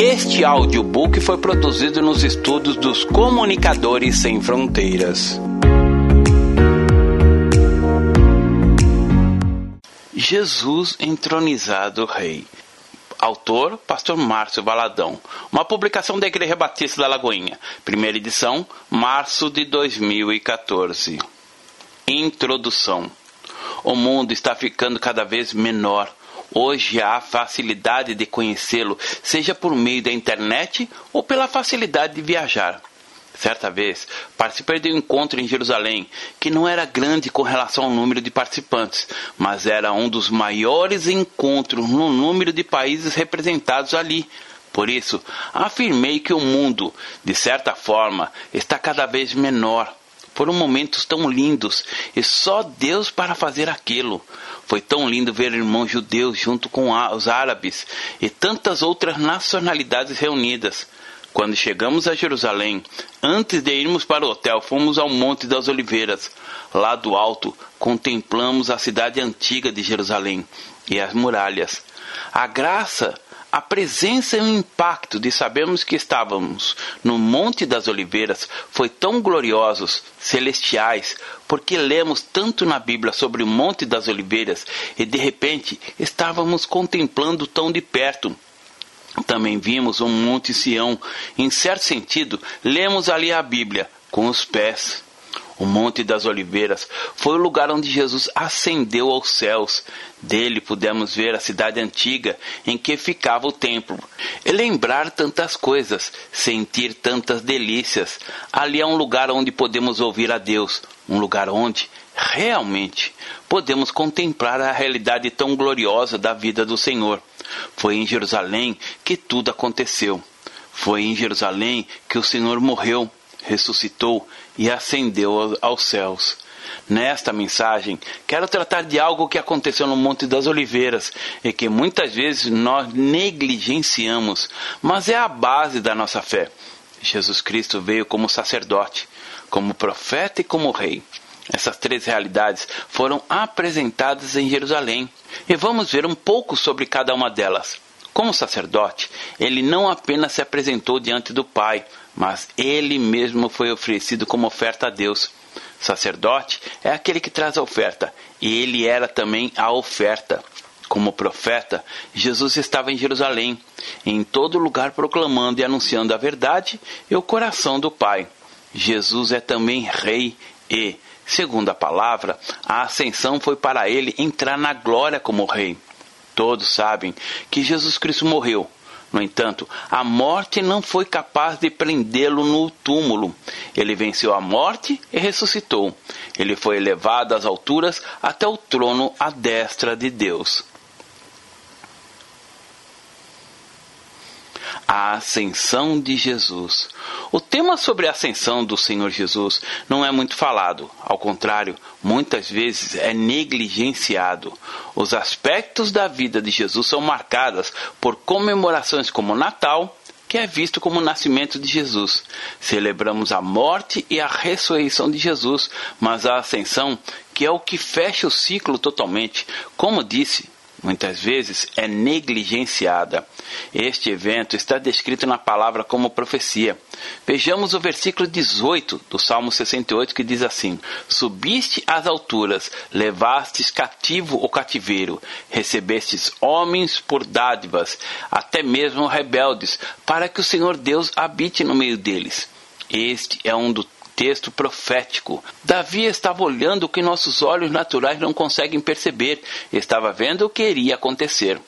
Este audiobook foi produzido nos estudos dos Comunicadores Sem Fronteiras. Jesus entronizado Rei. Autor, Pastor Márcio Valadão. Uma publicação da Igreja Batista da Lagoinha. Primeira edição, março de 2014. Introdução. O mundo está ficando cada vez menor Hoje há facilidade de conhecê-lo, seja por meio da internet ou pela facilidade de viajar. Certa vez, participei de um encontro em Jerusalém, que não era grande com relação ao número de participantes, mas era um dos maiores encontros no número de países representados ali. Por isso, afirmei que o mundo, de certa forma, está cada vez menor. Foram momentos tão lindos e só Deus para fazer aquilo. Foi tão lindo ver irmãos judeus junto com os árabes e tantas outras nacionalidades reunidas. Quando chegamos a Jerusalém, antes de irmos para o hotel, fomos ao Monte das Oliveiras. Lá do alto, contemplamos a cidade antiga de Jerusalém e as muralhas. A graça a presença e o impacto de sabermos que estávamos no Monte das Oliveiras foi tão gloriosos, celestiais, porque lemos tanto na Bíblia sobre o Monte das Oliveiras e de repente estávamos contemplando tão de perto. Também vimos um Monte Sião. Em certo sentido, lemos ali a Bíblia com os pés. O Monte das Oliveiras foi o lugar onde Jesus ascendeu aos céus. Dele pudemos ver a cidade antiga em que ficava o templo e lembrar tantas coisas, sentir tantas delícias. Ali é um lugar onde podemos ouvir a Deus, um lugar onde realmente podemos contemplar a realidade tão gloriosa da vida do Senhor. Foi em Jerusalém que tudo aconteceu. Foi em Jerusalém que o Senhor morreu ressuscitou e ascendeu aos céus. Nesta mensagem, quero tratar de algo que aconteceu no Monte das Oliveiras e que muitas vezes nós negligenciamos, mas é a base da nossa fé. Jesus Cristo veio como sacerdote, como profeta e como rei. Essas três realidades foram apresentadas em Jerusalém e vamos ver um pouco sobre cada uma delas. Como sacerdote, ele não apenas se apresentou diante do Pai, mas ele mesmo foi oferecido como oferta a Deus. Sacerdote é aquele que traz a oferta, e ele era também a oferta. Como profeta, Jesus estava em Jerusalém, em todo lugar proclamando e anunciando a verdade e o coração do Pai. Jesus é também rei e, segundo a palavra, a ascensão foi para ele entrar na glória como rei. Todos sabem que Jesus Cristo morreu, no entanto, a morte não foi capaz de prendê-lo no túmulo. Ele venceu a morte e ressuscitou. Ele foi elevado às alturas até o trono à destra de Deus. A ascensão de Jesus. O tema sobre a ascensão do Senhor Jesus não é muito falado, ao contrário, muitas vezes é negligenciado. Os aspectos da vida de Jesus são marcadas por comemorações como Natal, que é visto como o nascimento de Jesus. Celebramos a morte e a ressurreição de Jesus, mas a ascensão, que é o que fecha o ciclo totalmente, como disse muitas vezes é negligenciada. Este evento está descrito na palavra como profecia. Vejamos o versículo 18 do Salmo 68 que diz assim: Subiste às alturas, levastes cativo o cativeiro, recebestes homens por dádivas, até mesmo rebeldes, para que o Senhor Deus habite no meio deles. Este é um dos texto profético. Davi estava olhando o que nossos olhos naturais não conseguem perceber, estava vendo o que iria acontecer.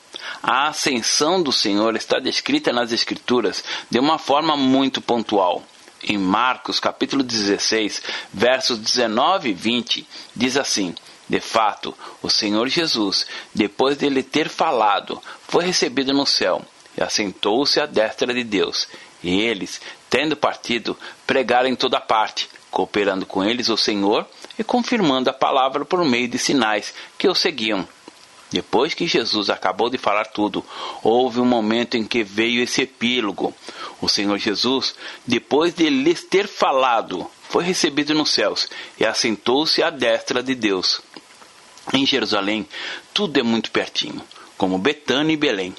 A ascensão do Senhor está descrita nas Escrituras de uma forma muito pontual. Em Marcos capítulo 16, versos 19 e 20, diz assim: De fato, o Senhor Jesus, depois de ele ter falado, foi recebido no céu e assentou-se à destra de Deus. E eles, tendo partido, pregaram em toda parte, cooperando com eles o Senhor e confirmando a palavra por meio de sinais que o seguiam. Depois que Jesus acabou de falar tudo, houve um momento em que veio esse epílogo. O Senhor Jesus, depois de lhes ter falado, foi recebido nos céus e assentou-se à destra de Deus. Em Jerusalém, tudo é muito pertinho, como Betânia e Belém.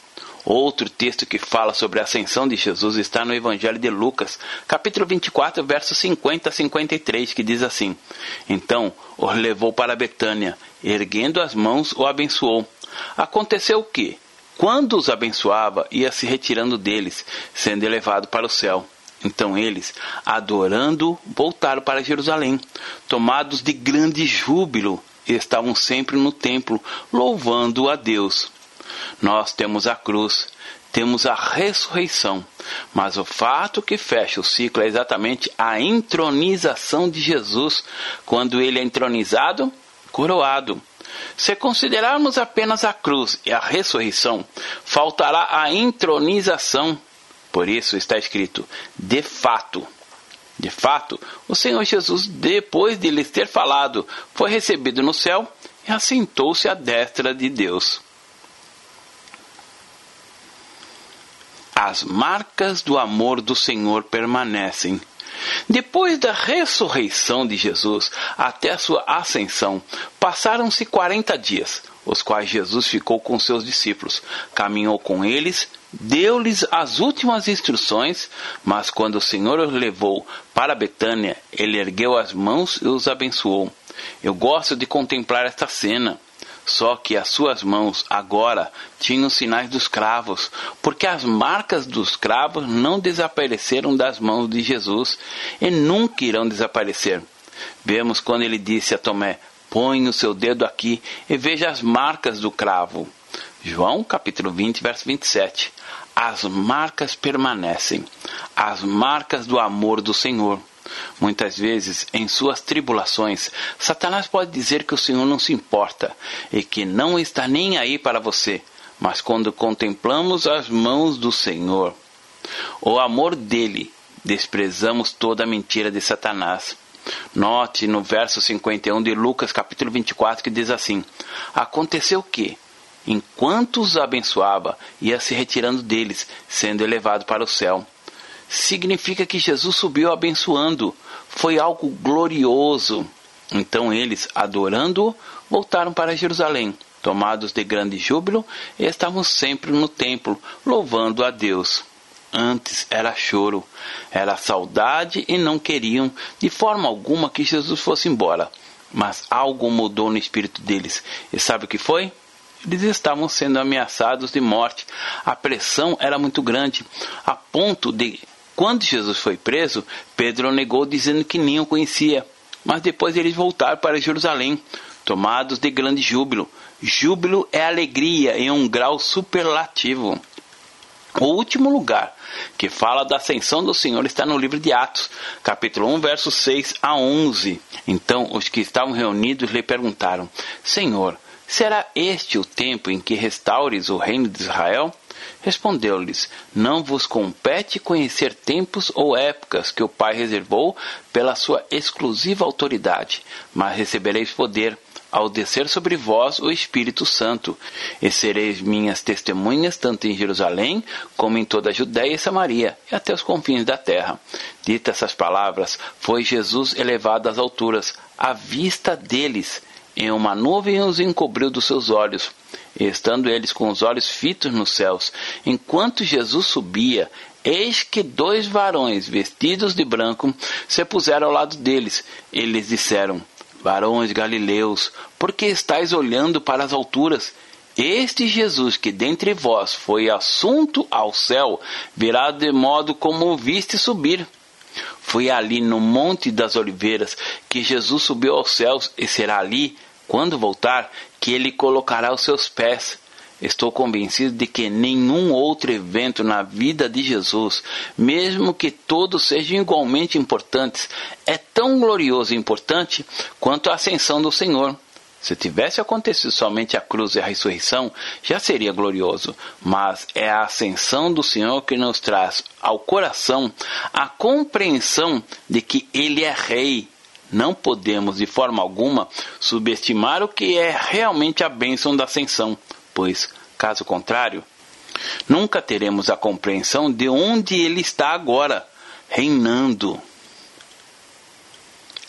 Outro texto que fala sobre a ascensão de Jesus está no Evangelho de Lucas, capítulo 24, versos 50 a 53, que diz assim: Então os levou para Betânia, erguendo as mãos, o abençoou. Aconteceu que, quando os abençoava, ia se retirando deles, sendo elevado para o céu. Então eles, adorando, voltaram para Jerusalém, tomados de grande júbilo, estavam sempre no templo, louvando a Deus. Nós temos a cruz, temos a ressurreição, mas o fato que fecha o ciclo é exatamente a entronização de Jesus, quando ele é entronizado, coroado. Se considerarmos apenas a cruz e a ressurreição, faltará a entronização. Por isso está escrito: de fato. De fato, o Senhor Jesus, depois de lhes ter falado, foi recebido no céu e assentou-se à destra de Deus. As marcas do amor do Senhor permanecem. Depois da ressurreição de Jesus até a sua ascensão, passaram-se quarenta dias, os quais Jesus ficou com seus discípulos, caminhou com eles, deu-lhes as últimas instruções, mas quando o Senhor os levou para Betânia, ele ergueu as mãos e os abençoou. Eu gosto de contemplar esta cena. Só que as suas mãos agora tinham sinais dos cravos, porque as marcas dos cravos não desapareceram das mãos de Jesus e nunca irão desaparecer. Vemos quando ele disse a Tomé: Põe o seu dedo aqui e veja as marcas do cravo. João capítulo 20, verso 27. As marcas permanecem, as marcas do amor do Senhor. Muitas vezes, em suas tribulações, Satanás pode dizer que o Senhor não se importa e que não está nem aí para você. Mas quando contemplamos as mãos do Senhor, o amor dele, desprezamos toda a mentira de Satanás. Note no verso 51 de Lucas, capítulo 24, que diz assim: Aconteceu que, enquanto os abençoava, ia se retirando deles, sendo elevado para o céu significa que Jesus subiu abençoando. Foi algo glorioso. Então eles, adorando-o, voltaram para Jerusalém, tomados de grande júbilo, e estavam sempre no templo, louvando a Deus. Antes era choro, era saudade e não queriam de forma alguma que Jesus fosse embora. Mas algo mudou no espírito deles. E sabe o que foi? Eles estavam sendo ameaçados de morte. A pressão era muito grande, a ponto de quando Jesus foi preso, Pedro negou dizendo que nem o conhecia. Mas depois eles voltaram para Jerusalém, tomados de grande júbilo. Júbilo é alegria em um grau superlativo. O último lugar que fala da ascensão do Senhor está no livro de Atos, capítulo 1, versos 6 a 11. Então os que estavam reunidos lhe perguntaram: Senhor, será este o tempo em que restaures o reino de Israel? Respondeu-lhes: Não vos compete conhecer tempos ou épocas que o Pai reservou pela sua exclusiva autoridade, mas recebereis poder ao descer sobre vós o Espírito Santo, e sereis minhas testemunhas tanto em Jerusalém como em toda a Judéia e Samaria, e até os confins da terra. Ditas essas palavras, foi Jesus elevado às alturas, à vista deles, em uma nuvem os encobriu dos seus olhos. E estando eles com os olhos fitos nos céus, enquanto Jesus subia, eis que dois varões vestidos de branco se puseram ao lado deles. Eles disseram: Varões galileus, por que estáis olhando para as alturas? Este Jesus que dentre vós foi assunto ao céu, virá de modo como o viste subir. Foi ali no Monte das Oliveiras que Jesus subiu aos céus e será ali, quando voltar, que ele colocará os seus pés. Estou convencido de que nenhum outro evento na vida de Jesus, mesmo que todos sejam igualmente importantes, é tão glorioso e importante quanto a ascensão do Senhor. Se tivesse acontecido somente a cruz e a ressurreição, já seria glorioso. Mas é a ascensão do Senhor que nos traz ao coração a compreensão de que Ele é Rei. Não podemos, de forma alguma, subestimar o que é realmente a bênção da ascensão, pois, caso contrário, nunca teremos a compreensão de onde Ele está agora, reinando.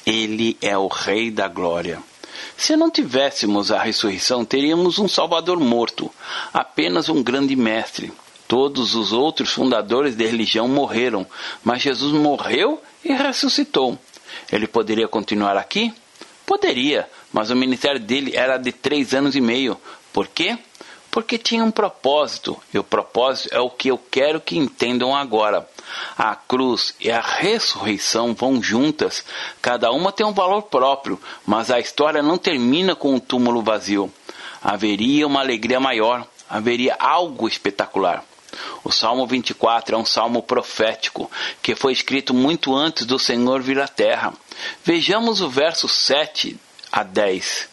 Ele é o Rei da Glória Se não tivéssemos a ressurreição, teríamos um Salvador morto, apenas um grande mestre. Todos os outros fundadores da religião morreram, mas Jesus morreu e ressuscitou. Ele poderia continuar aqui? Poderia, mas o ministério dele era de três anos e meio. Por quê? Porque tinha um propósito, e o propósito é o que eu quero que entendam agora. A cruz e a ressurreição vão juntas, cada uma tem um valor próprio, mas a história não termina com o um túmulo vazio. Haveria uma alegria maior, haveria algo espetacular. O Salmo 24 é um salmo profético que foi escrito muito antes do Senhor vir à terra. Vejamos o verso 7 a 10,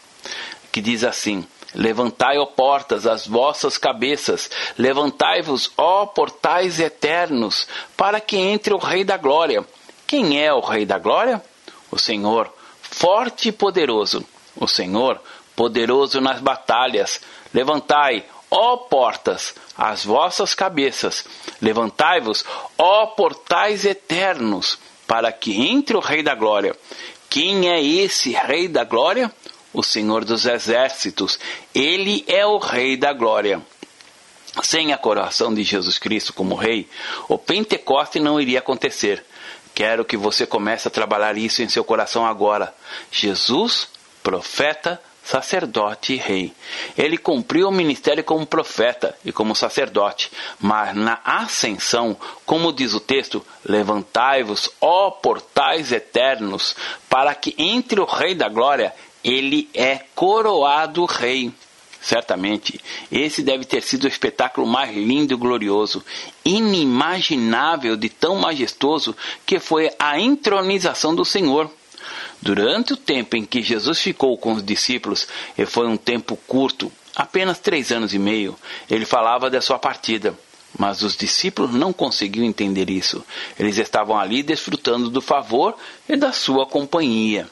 que diz assim: Levantai, ó portas, as vossas cabeças, levantai-vos, ó portais eternos, para que entre o Rei da Glória. Quem é o Rei da Glória? O Senhor, forte e poderoso. O Senhor, poderoso nas batalhas. Levantai, ó portas, as vossas cabeças, levantai-vos, ó portais eternos, para que entre o Rei da Glória. Quem é esse Rei da Glória? o Senhor dos Exércitos. Ele é o Rei da Glória. Sem a coroação de Jesus Cristo como Rei, o Pentecoste não iria acontecer. Quero que você comece a trabalhar isso em seu coração agora. Jesus, profeta, sacerdote e rei. Ele cumpriu o ministério como profeta e como sacerdote, mas na ascensão, como diz o texto, levantai-vos, ó portais eternos, para que entre o Rei da Glória ele é coroado rei. Certamente, esse deve ter sido o espetáculo mais lindo e glorioso, inimaginável de tão majestoso que foi a entronização do Senhor. Durante o tempo em que Jesus ficou com os discípulos, e foi um tempo curto, apenas três anos e meio, ele falava da sua partida. Mas os discípulos não conseguiam entender isso. Eles estavam ali desfrutando do favor e da sua companhia.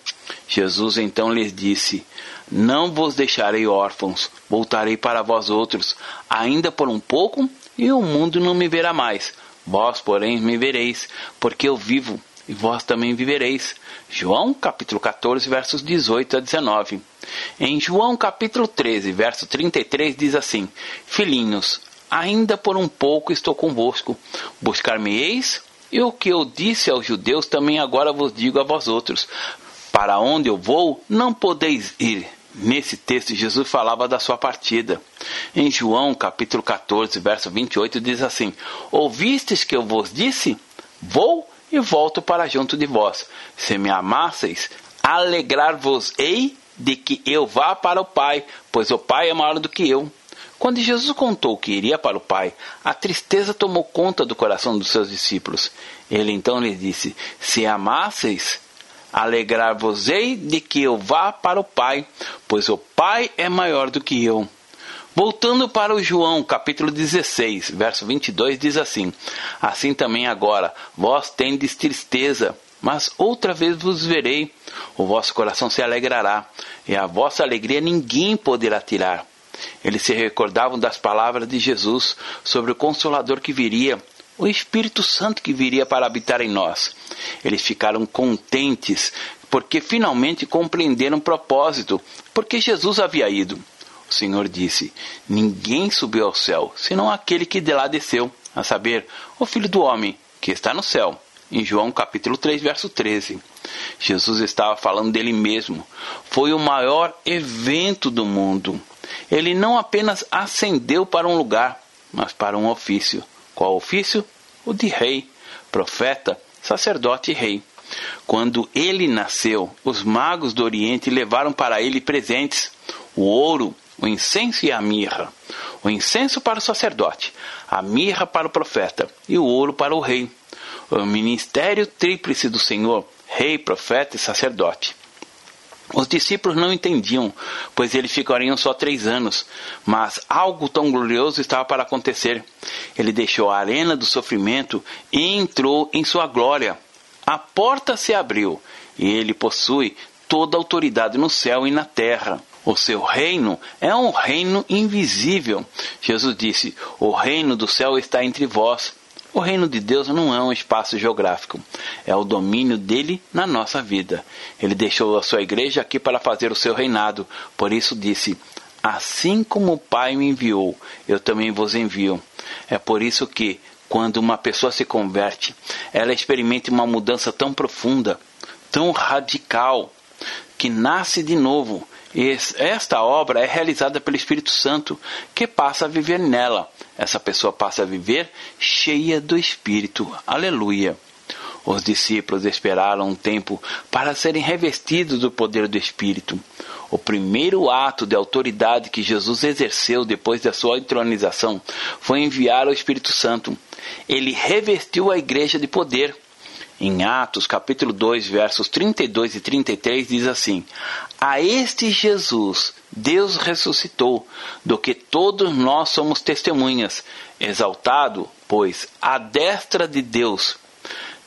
Jesus então lhes disse: Não vos deixarei órfãos, voltarei para vós outros, ainda por um pouco, e o mundo não me verá mais. Vós, porém, me vereis, porque eu vivo, e vós também vivereis. João capítulo 14, versos 18 a 19. Em João capítulo 13, verso 33 diz assim: Filhinhos, ainda por um pouco estou convosco. Buscar-me-eis, e o que eu disse aos judeus também agora vos digo a vós outros. Para onde eu vou, não podeis ir. Nesse texto, Jesus falava da sua partida. Em João, capítulo 14, verso 28, diz assim: Ouvistes que eu vos disse? Vou e volto para junto de vós. Se me amasseis, alegrar-vos-ei de que eu vá para o Pai, pois o Pai é maior do que eu. Quando Jesus contou que iria para o Pai, a tristeza tomou conta do coração dos seus discípulos. Ele então lhes disse: Se amasseis, alegrar-vos-ei de que eu vá para o Pai, pois o Pai é maior do que eu. Voltando para o João, capítulo 16, verso 22, diz assim: Assim também agora, vós tendes tristeza, mas outra vez vos verei, o vosso coração se alegrará, e a vossa alegria ninguém poderá tirar. Eles se recordavam das palavras de Jesus sobre o Consolador que viria, o Espírito Santo que viria para habitar em nós. Eles ficaram contentes porque finalmente compreenderam o propósito, porque Jesus havia ido. O Senhor disse: Ninguém subiu ao céu, senão aquele que de lá desceu, a saber, o Filho do Homem, que está no céu. Em João capítulo 3, verso 13. Jesus estava falando dele mesmo. Foi o maior evento do mundo ele não apenas ascendeu para um lugar, mas para um ofício. Qual ofício? O de rei, profeta, sacerdote e rei. Quando ele nasceu, os magos do Oriente levaram para ele presentes: o ouro, o incenso e a mirra. O incenso para o sacerdote, a mirra para o profeta e o ouro para o rei. O ministério tríplice do Senhor, rei, profeta e sacerdote. Os discípulos não entendiam, pois eles ficariam só três anos, mas algo tão glorioso estava para acontecer. Ele deixou a arena do sofrimento e entrou em sua glória. A porta se abriu e ele possui toda a autoridade no céu e na terra. O seu reino é um reino invisível. Jesus disse: O reino do céu está entre vós. O reino de Deus não é um espaço geográfico, é o domínio dele na nossa vida. Ele deixou a sua igreja aqui para fazer o seu reinado, por isso disse: Assim como o Pai me enviou, eu também vos envio. É por isso que, quando uma pessoa se converte, ela experimenta uma mudança tão profunda, tão radical, que nasce de novo. Esta obra é realizada pelo Espírito Santo, que passa a viver nela. Essa pessoa passa a viver cheia do Espírito. Aleluia. Os discípulos esperaram um tempo para serem revestidos do poder do Espírito. O primeiro ato de autoridade que Jesus exerceu depois da sua entronização foi enviar o Espírito Santo. Ele revestiu a igreja de poder. Em Atos, capítulo 2, versos 32 e 33 diz assim: A este Jesus Deus ressuscitou, do que todos nós somos testemunhas, exaltado, pois, à destra de Deus,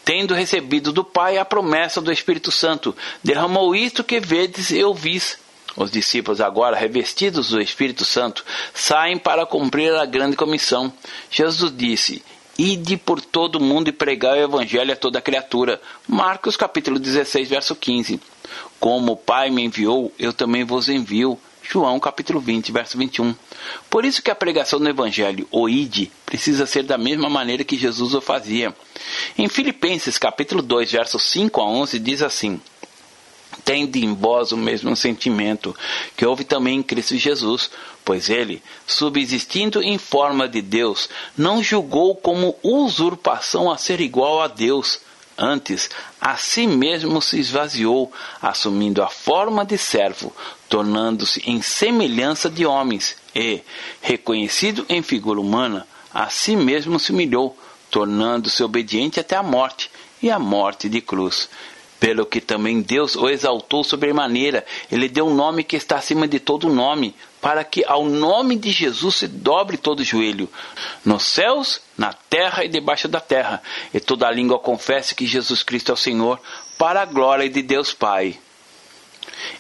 tendo recebido do Pai a promessa do Espírito Santo, derramou isto que vedes e ouvis. Os discípulos, agora revestidos do Espírito Santo, saem para cumprir a grande comissão. Jesus disse: Ide por todo o mundo e pregai o evangelho a toda criatura. Marcos capítulo 16, verso 15. Como o Pai me enviou, eu também vos envio. João capítulo 20, verso 21. Por isso que a pregação do evangelho, o ide, precisa ser da mesma maneira que Jesus o fazia. Em Filipenses capítulo 2, versos 5 a 11 diz assim: tende em vós o mesmo sentimento que houve também em Cristo Jesus, pois ele, subsistindo em forma de Deus, não julgou como usurpação a ser igual a Deus. Antes, a si mesmo se esvaziou, assumindo a forma de servo, tornando-se em semelhança de homens, e, reconhecido em figura humana, a si mesmo se humilhou, tornando-se obediente até a morte, e a morte de cruz pelo que também Deus o exaltou sobremaneira. Ele deu um nome que está acima de todo nome, para que ao nome de Jesus se dobre todo joelho, nos céus, na terra e debaixo da terra, e toda língua confesse que Jesus Cristo é o Senhor, para a glória de Deus Pai.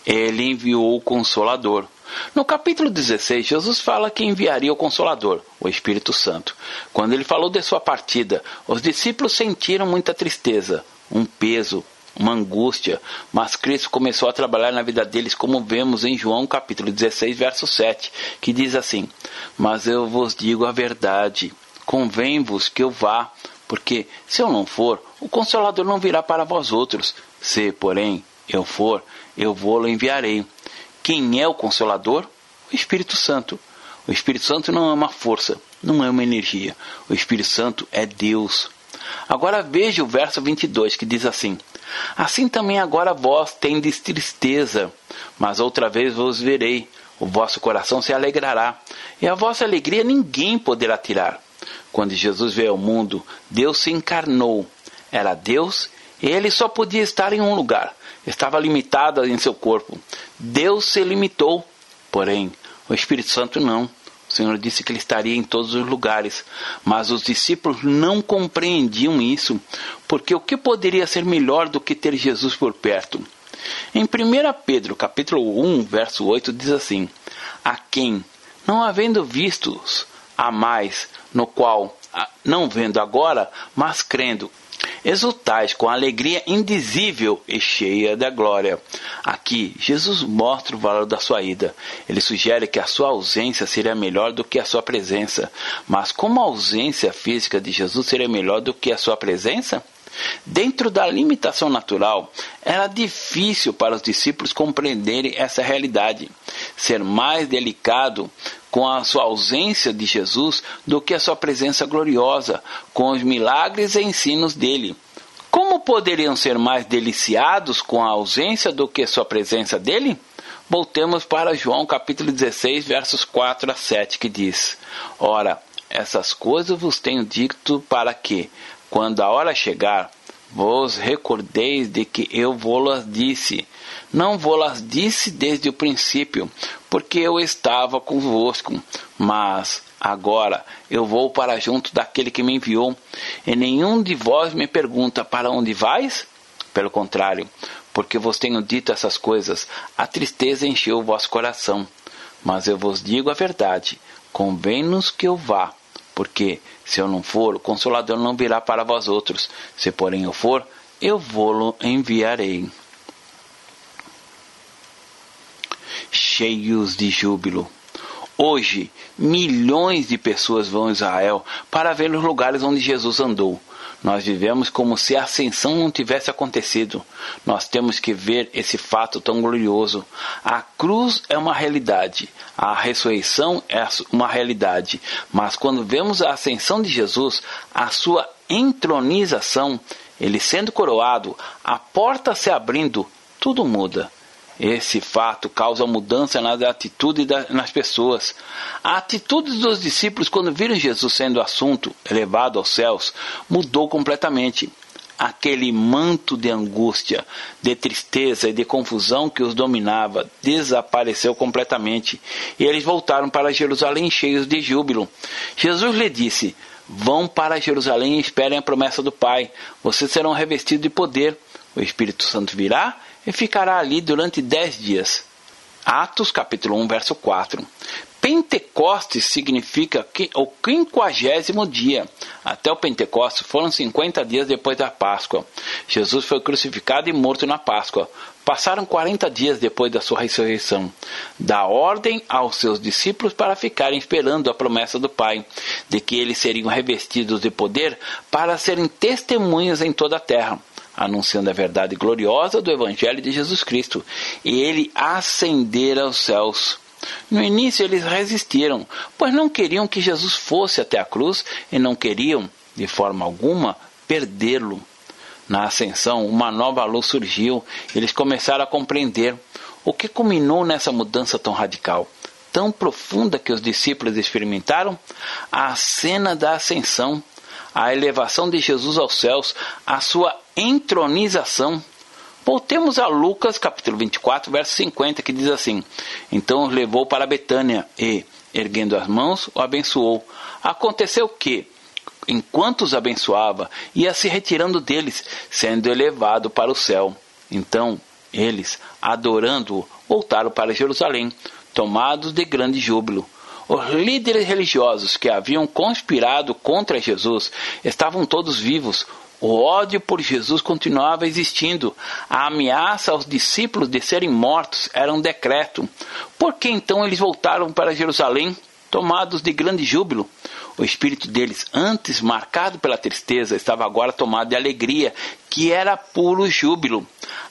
Ele enviou o Consolador. No capítulo 16, Jesus fala que enviaria o Consolador, o Espírito Santo. Quando ele falou de sua partida, os discípulos sentiram muita tristeza, um peso, uma angústia, mas Cristo começou a trabalhar na vida deles, como vemos em João capítulo 16, verso 7, que diz assim: Mas eu vos digo a verdade, convém-vos que eu vá, porque se eu não for, o Consolador não virá para vós outros. Se, porém, eu for, eu vou-lo enviarei. Quem é o Consolador? O Espírito Santo. O Espírito Santo não é uma força, não é uma energia. O Espírito Santo é Deus. Agora veja o verso 22 que diz assim: Assim também agora vós tendes tristeza, mas outra vez vos verei, o vosso coração se alegrará, e a vossa alegria ninguém poderá tirar. Quando Jesus veio ao mundo, Deus se encarnou. Era Deus e ele só podia estar em um lugar. Estava limitado em seu corpo. Deus se limitou, porém, o Espírito Santo não. O Senhor disse que ele estaria em todos os lugares, mas os discípulos não compreendiam isso, porque o que poderia ser melhor do que ter Jesus por perto? Em 1 Pedro, capítulo 1, verso 8 diz assim: A quem, não havendo vistos, a mais, no qual, não vendo agora, mas crendo, exultais com alegria indizível e cheia da glória. Aqui, Jesus mostra o valor da sua ida. Ele sugere que a sua ausência seria melhor do que a sua presença. Mas como a ausência física de Jesus seria melhor do que a sua presença? Dentro da limitação natural, era difícil para os discípulos compreenderem essa realidade. Ser mais delicado com a sua ausência de Jesus do que a sua presença gloriosa, com os milagres e ensinos dele. Como poderiam ser mais deliciados com a ausência do que sua presença dele? Voltemos para João capítulo 16, versos 4 a 7, que diz: Ora, essas coisas vos tenho dito para que, quando a hora chegar, vos recordeis de que eu vou-las disse. Não vou-las disse desde o princípio, porque eu estava convosco. Mas agora eu vou para junto daquele que me enviou, e nenhum de vós me pergunta: Para onde vais? Pelo contrário, porque vos tenho dito essas coisas, a tristeza encheu o vosso coração. Mas eu vos digo a verdade: convém-nos que eu vá Porque se eu não for, o Consolador não virá para vós outros. Se porém eu for, eu vou-lo enviarei. Cheios de júbilo. Hoje, milhões de pessoas vão a Israel para ver os lugares onde Jesus andou. Nós vivemos como se a ascensão não tivesse acontecido. Nós temos que ver esse fato tão glorioso. A cruz é uma realidade, a ressurreição é uma realidade, mas quando vemos a ascensão de Jesus, a sua entronização, ele sendo coroado, a porta se abrindo, tudo muda. Esse fato causa mudança nas atitudes das pessoas. A atitude dos discípulos quando viram Jesus sendo assunto, elevado aos céus, mudou completamente. Aquele manto de angústia, de tristeza e de confusão que os dominava desapareceu completamente e eles voltaram para Jerusalém cheios de júbilo. Jesus lhe disse: Vão para Jerusalém e esperem a promessa do Pai. Vocês serão revestidos de poder. O Espírito Santo virá e ficará ali durante dez dias. Atos capítulo 1, verso 4. Pentecostes significa que o quinquagésimo dia. Até o Pentecostes foram 50 dias depois da Páscoa. Jesus foi crucificado e morto na Páscoa. Passaram 40 dias depois da sua ressurreição. Dá ordem aos seus discípulos para ficarem esperando a promessa do Pai, de que eles seriam revestidos de poder para serem testemunhas em toda a terra anunciando a verdade gloriosa do Evangelho de Jesus Cristo, e ele ascender aos céus. No início eles resistiram, pois não queriam que Jesus fosse até a cruz e não queriam, de forma alguma, perdê-lo. Na ascensão, uma nova luz surgiu, eles começaram a compreender o que culminou nessa mudança tão radical, tão profunda que os discípulos experimentaram? A cena da ascensão, a elevação de Jesus aos céus, a sua entronização. Voltemos a Lucas capítulo 24, verso 50, que diz assim: Então os levou para Betânia e, erguendo as mãos, o abençoou. Aconteceu que, enquanto os abençoava, ia se retirando deles, sendo elevado para o céu. Então eles, adorando-o, voltaram para Jerusalém, tomados de grande júbilo. Os líderes religiosos que haviam conspirado contra Jesus estavam todos vivos, o ódio por Jesus continuava existindo. A ameaça aos discípulos de serem mortos era um decreto. Por que então eles voltaram para Jerusalém, tomados de grande júbilo? O espírito deles, antes marcado pela tristeza, estava agora tomado de alegria, que era puro júbilo.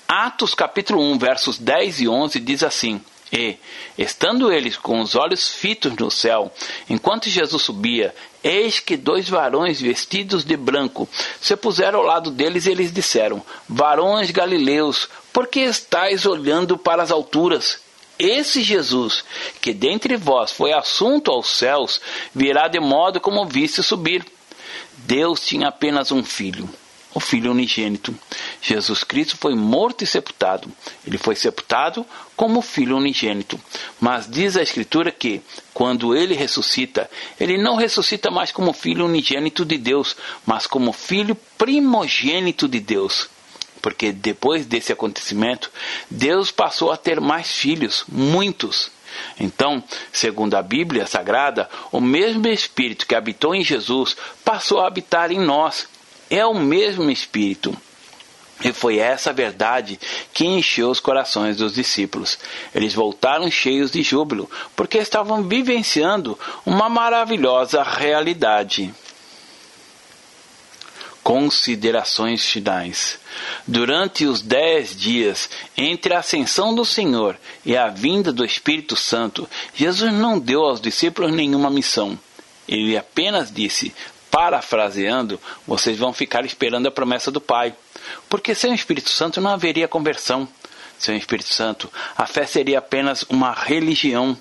Atos capítulo 1, versos 10 e 11 diz assim: e, estando eles com os olhos fitos no céu, enquanto Jesus subia, eis que dois varões vestidos de branco se puseram ao lado deles e eles disseram: Varões galileus, por que estáis olhando para as alturas? Esse Jesus, que dentre vós foi assunto aos céus, virá de modo como viste subir. Deus tinha apenas um filho o Filho unigênito. Jesus Cristo foi morto e sepultado. Ele foi sepultado como Filho unigênito. Mas diz a Escritura que, quando ele ressuscita, ele não ressuscita mais como Filho unigênito de Deus, mas como Filho primogênito de Deus. Porque depois desse acontecimento, Deus passou a ter mais filhos, muitos. Então, segundo a Bíblia Sagrada, o mesmo Espírito que habitou em Jesus passou a habitar em nós é o mesmo Espírito. E foi essa verdade que encheu os corações dos discípulos. Eles voltaram cheios de júbilo, porque estavam vivenciando uma maravilhosa realidade. Considerações finais. Durante os dez dias entre a ascensão do Senhor e a vinda do Espírito Santo, Jesus não deu aos discípulos nenhuma missão. Ele apenas disse: parafraseando, vocês vão ficar esperando a promessa do Pai. Porque sem o Espírito Santo não haveria conversão. Sem o Espírito Santo, a fé seria apenas uma religião.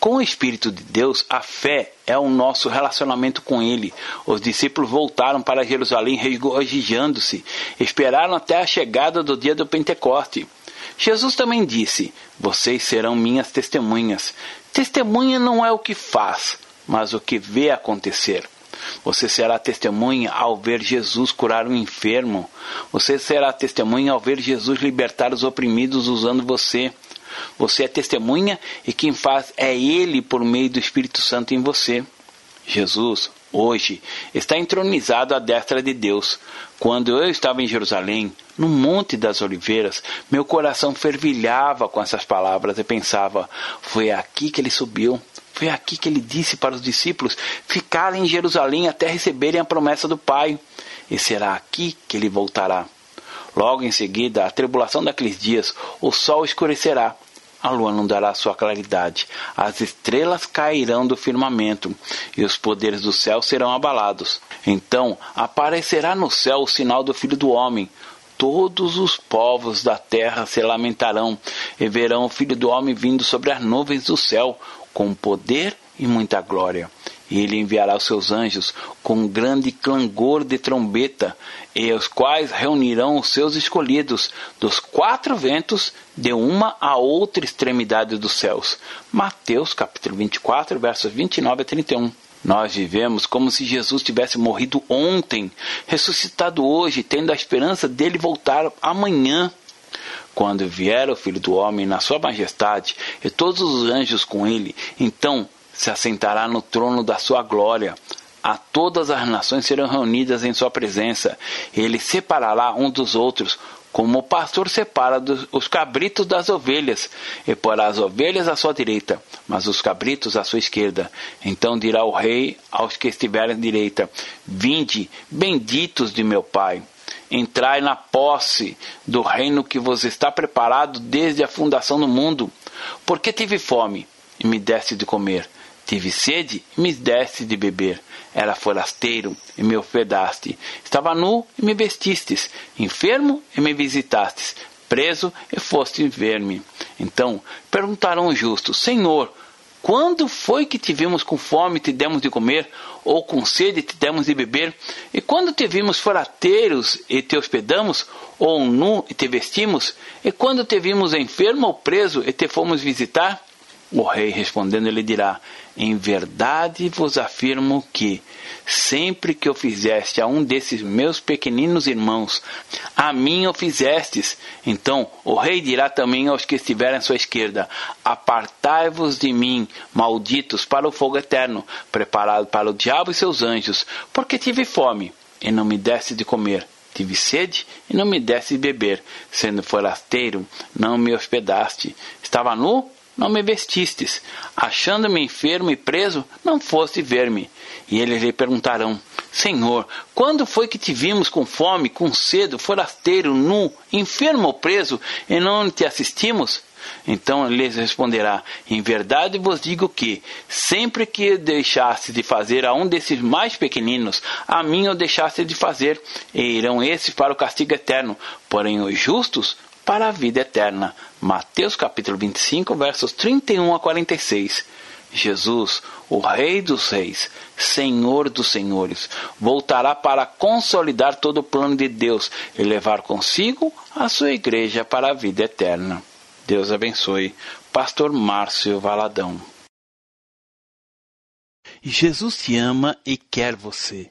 Com o Espírito de Deus, a fé é o nosso relacionamento com Ele. Os discípulos voltaram para Jerusalém regozijando-se, esperaram até a chegada do dia do Pentecoste. Jesus também disse: Vocês serão minhas testemunhas. Testemunha não é o que faz, mas o que vê acontecer. Você será testemunha ao ver Jesus curar um enfermo. Você será testemunha ao ver Jesus libertar os oprimidos usando você. Você é testemunha e quem faz é Ele por meio do Espírito Santo em você. Jesus hoje está entronizado à destra de Deus. Quando eu estava em Jerusalém, no Monte das Oliveiras, meu coração fervilhava com essas palavras e pensava: foi aqui que ele subiu. Foi aqui que ele disse para os discípulos ficarem em Jerusalém até receberem a promessa do Pai. E será aqui que ele voltará. Logo em seguida, a tribulação daqueles dias, o sol escurecerá a lua não dará sua claridade, as estrelas cairão do firmamento, e os poderes do céu serão abalados. Então aparecerá no céu o sinal do Filho do Homem. Todos os povos da terra se lamentarão e verão o Filho do Homem vindo sobre as nuvens do céu, com poder e muita glória. E ele enviará os seus anjos com grande clangor de trombeta, e os quais reunirão os seus escolhidos dos quatro ventos de uma a outra extremidade dos céus. Mateus capítulo 24, versos 29 a 31. Nós vivemos como se Jesus tivesse morrido ontem, ressuscitado hoje, tendo a esperança dele voltar amanhã. Quando vier o Filho do Homem na sua majestade e todos os anjos com ele, então se assentará no trono da sua glória. A todas as nações serão reunidas em sua presença. Ele separará um dos outros, como o pastor separa os cabritos das ovelhas, e porá as ovelhas à sua direita, mas os cabritos à sua esquerda. Então dirá o rei aos que estiverem à direita: Vinde, benditos de meu Pai. Entrai na posse do reino que vos está preparado desde a fundação do mundo. Porque tive fome e me deste de comer Tive sede e me deste de beber. Era forasteiro e me hospedaste. Estava nu e me vestistes. Enfermo e me visitastes. Preso e foste ver-me. Então perguntarão os justos: Senhor, quando foi que te vimos com fome e te demos de comer, ou com sede e te demos de beber? E quando te vimos forateiros e te hospedamos, ou nu e te vestimos? E quando te vimos enfermo ou preso e te fomos visitar? O rei respondendo lhe dirá: Em verdade vos afirmo que, sempre que o fizeste a um desses meus pequeninos irmãos, a mim o fizestes. Então o rei dirá também aos que estiverem à sua esquerda: Apartai-vos de mim, malditos, para o fogo eterno, preparado para o diabo e seus anjos, porque tive fome e não me deste de comer. Tive sede e não me deste de beber, sendo forasteiro, não me hospedaste. Estava nu não me vestistes. Achando-me enfermo e preso, não foste ver-me. E eles lhe perguntarão: Senhor, quando foi que te vimos com fome, com sede, forasteiro, nu, enfermo ou preso, e não te assistimos? Então lhes responderá: Em verdade vos digo que, sempre que deixaste de fazer a um desses mais pequeninos, a mim o deixaste de fazer, e irão esses para o castigo eterno, porém os justos para a vida eterna. Mateus capítulo 25, versos 31 a 46. Jesus, o Rei dos Reis, Senhor dos Senhores, voltará para consolidar todo o plano de Deus e levar consigo a sua igreja para a vida eterna. Deus abençoe. Pastor Márcio Valadão. Jesus te ama e quer você.